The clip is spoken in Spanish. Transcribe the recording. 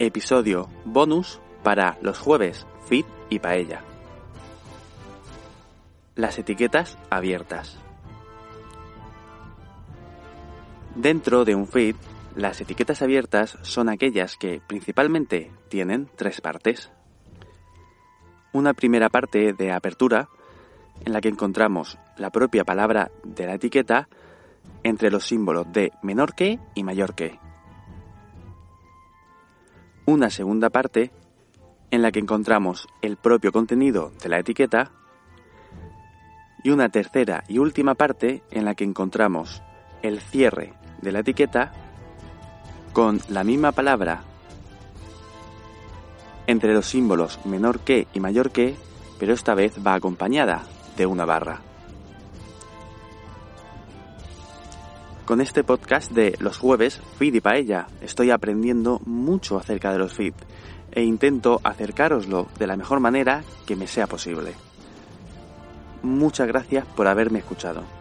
Episodio bonus para los jueves, feed y paella. Las etiquetas abiertas. Dentro de un feed, las etiquetas abiertas son aquellas que principalmente tienen tres partes. Una primera parte de apertura, en la que encontramos la propia palabra de la etiqueta entre los símbolos de menor que y mayor que una segunda parte en la que encontramos el propio contenido de la etiqueta y una tercera y última parte en la que encontramos el cierre de la etiqueta con la misma palabra entre los símbolos menor que y mayor que, pero esta vez va acompañada de una barra. Con este podcast de los jueves, Feed y Paella, estoy aprendiendo mucho acerca de los feed e intento acercaroslo de la mejor manera que me sea posible. Muchas gracias por haberme escuchado.